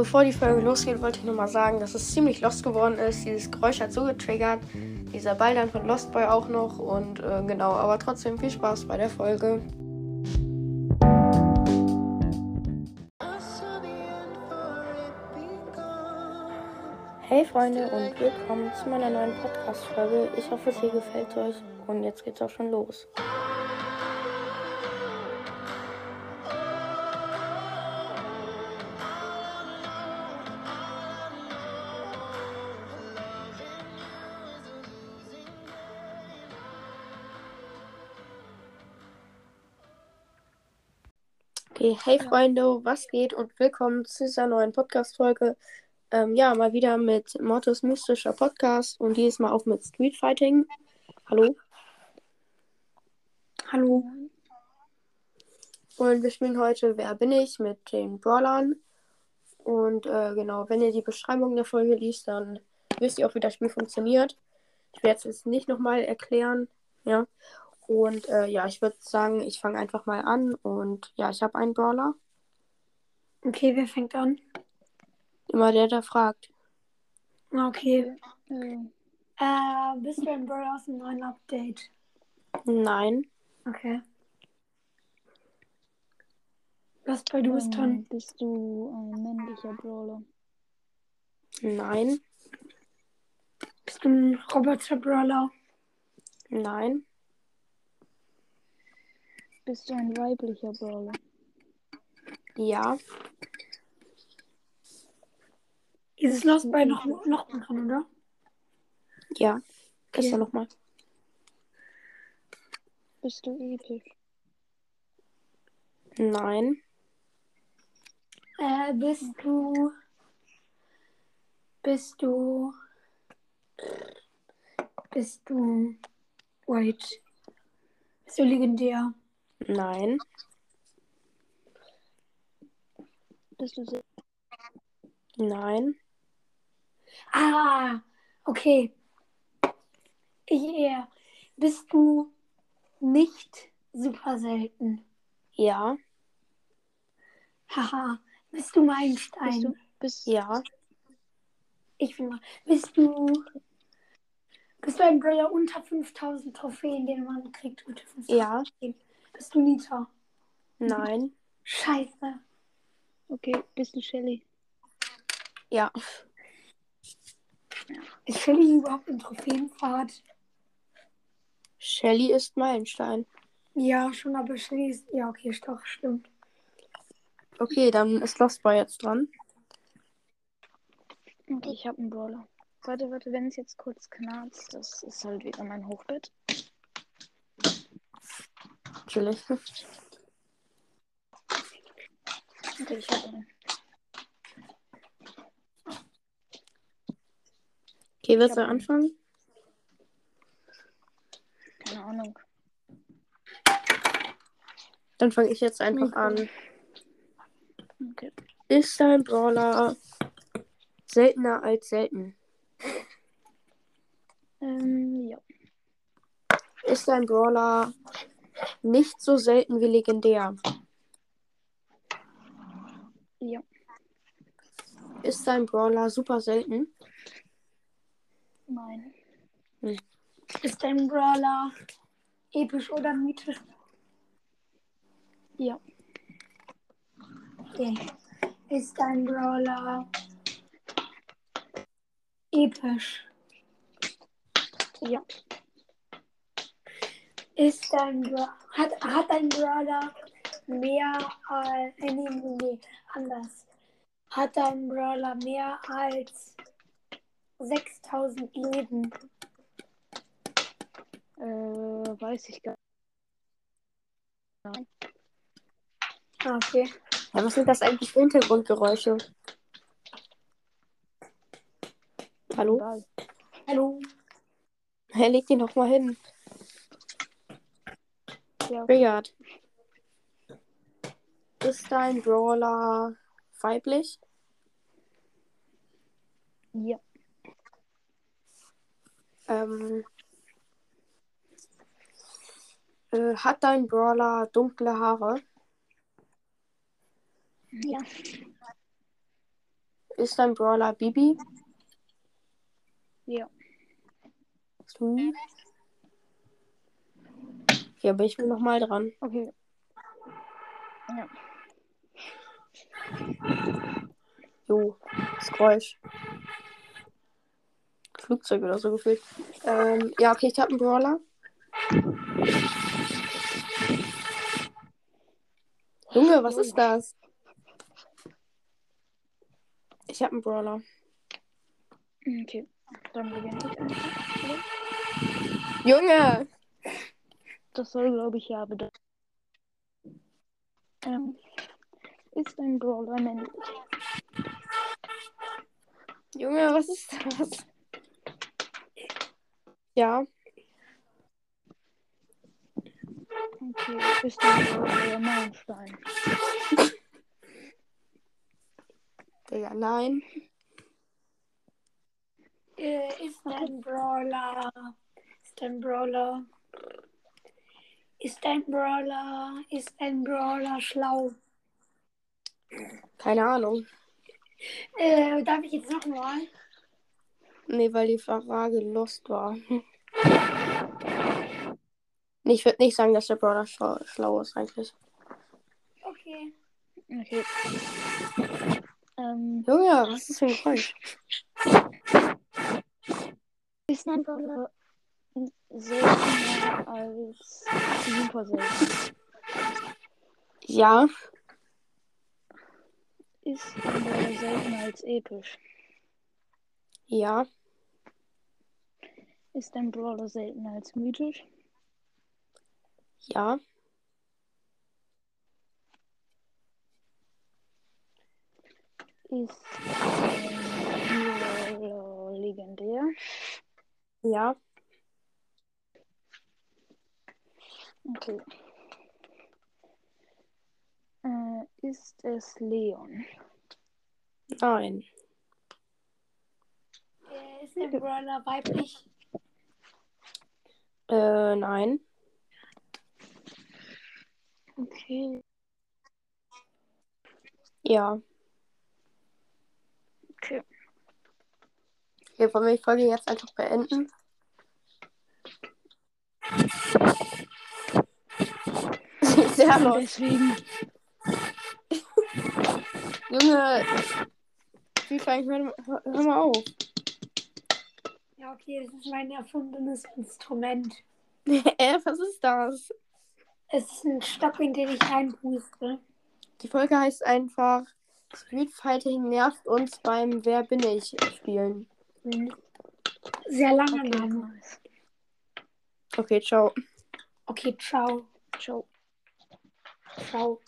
bevor die Folge losgeht, wollte ich nochmal sagen, dass es ziemlich lost geworden ist. Dieses Geräusch hat so getriggert. Dieser Ball dann von Lost Boy auch noch. Und äh, genau, aber trotzdem viel Spaß bei der Folge. Hey Freunde und willkommen zu meiner neuen Podcast-Folge. Ich hoffe, es hier gefällt euch und jetzt geht's auch schon los. Okay, hey Freunde, was geht und willkommen zu dieser neuen Podcast-Folge. Ähm, ja, mal wieder mit Mortis mystischer Podcast und dieses Mal auch mit Street Fighting. Hallo. Hallo. Und wir spielen heute Wer bin ich mit den Brawlern. Und äh, genau, wenn ihr die Beschreibung der Folge liest, dann wisst ihr auch, wie das Spiel funktioniert. Ich werde es jetzt nicht nochmal erklären. Ja. Und äh, ja, ich würde sagen, ich fange einfach mal an. Und ja, ich habe einen Brawler. Okay, wer fängt an? Immer der, der fragt. Okay. Äh, bist du ein Brawler aus dem neuen Update? Nein. Okay. Was bei du bist Ähm, dran? Bist du ein männlicher Brawler? Nein. Bist du ein Roboter-Brawler? Nein. Bist du ein weiblicher Brawler? Ja. Ist Lost bei noch, noch mal dran, oder? Ja. Okay. Gestern nochmal. Bist du episch? Nein. Äh, bist du. Bist du. Bist du. Wait. Bist du legendär? Nein. Bist du sehr Nein. Ah, okay. Yeah. Bist du nicht super selten? Ja. Haha. Bist du Meilenstein? bist du, bist, Ja. Ich bin mal. Bist du. Bist du ein Brawler unter 5000 Trophäen, den man kriegt? Unter 5000 Ja. Trophäen? Bist du Nita? Nein. Scheiße. Okay, bist du Shelly? Ja. Ist Shelly überhaupt in Trophäenfahrt? Shelly ist Meilenstein. Ja, schon, aber Shelly ist. Ja, okay, ist doch, stimmt. Okay, dann ist Lost Boy jetzt dran. Okay, ich habe einen Brawler. Warte, warte, wenn es jetzt kurz knarzt, das ist halt wieder mein Hochbett. Chillig. Okay, ich habe einen. Okay, willst du hab- anfangen? Keine Ahnung. Dann fange ich jetzt einfach an. Okay. Ist dein Brawler seltener als selten? Ähm, ja. Ist dein Brawler nicht so selten wie legendär? Ja. Ist dein Brawler super selten? Nein. Ist dein Brawler episch oder mythisch? Ja. Okay. Ist dein Brawler episch? Ja. Ist dein Bra hat, hat dein Brawler mehr als. Äh, nee, nee, nee, anders. Hat dein Brawler mehr als 6000 Leben? Äh, weiß ich gar nicht. Ah, okay. Ja, was sind das eigentlich für Hintergrundgeräusche? Hallo? Hallo. Hey, leg den doch mal hin. Ja. Ist dein Brawler weiblich? ja. Ähm, äh, hat dein Brawler dunkle Haare? Ja. Ist dein Brawler Bibi? Ja. Hm. Hier bin ich mir nochmal dran. Okay. Ja. Jo, das Geräusch. Flugzeug oder so gefühlt. Ähm, ja, okay, ich habe einen Brawler. Junge, was ist das? Ich habe einen Brawler. Okay. Dann beginne ich. Junge! Das soll, glaube ich, ja bedeuten. Ähm, ist ein Brawler männlich? Junge, was ist das? Ja, Okay. Ist ein Brawler Meilenstein? Digga, nein. Äh, ist ein Brawler. Ist ein Brawler. Ist ein Brawler. Ist ein Brawler schlau. Keine Ahnung. Äh, darf ich jetzt nochmal? Nee, weil die Frage lost war. Ich würde nicht sagen, dass der Brawler schlau, schlau ist eigentlich. Okay. Okay. Ähm, Junge, was ist für ein Geräusch? ist ein Brawler seltener als super selten? Ja, Ist Brawler seltener als episch? ja, Ist ein Brawler seltener als mythisch? ja, Ist ein Brawler legendär? ja, Okay. Äh, ist es Leon? nein, Äh, ist ein Brawler weiblich? äh, nein, Okay. ja. Okay. Okay, wollen wir die Folge jetzt einfach beenden? Sehr los. Deswegen. Junge, Spielfang, hör, hör, hör mal auf. Ja, okay, das ist mein erfundenes Instrument. äh, was ist das? Es ist ein Stock, in den ich reinpuste. Die Folge heißt einfach Street Fighting nervt uns beim Wer bin ich spielen. Sehr langer Okay, Name. Okay, ciao. Okay, ciao. Ciao. Ciao.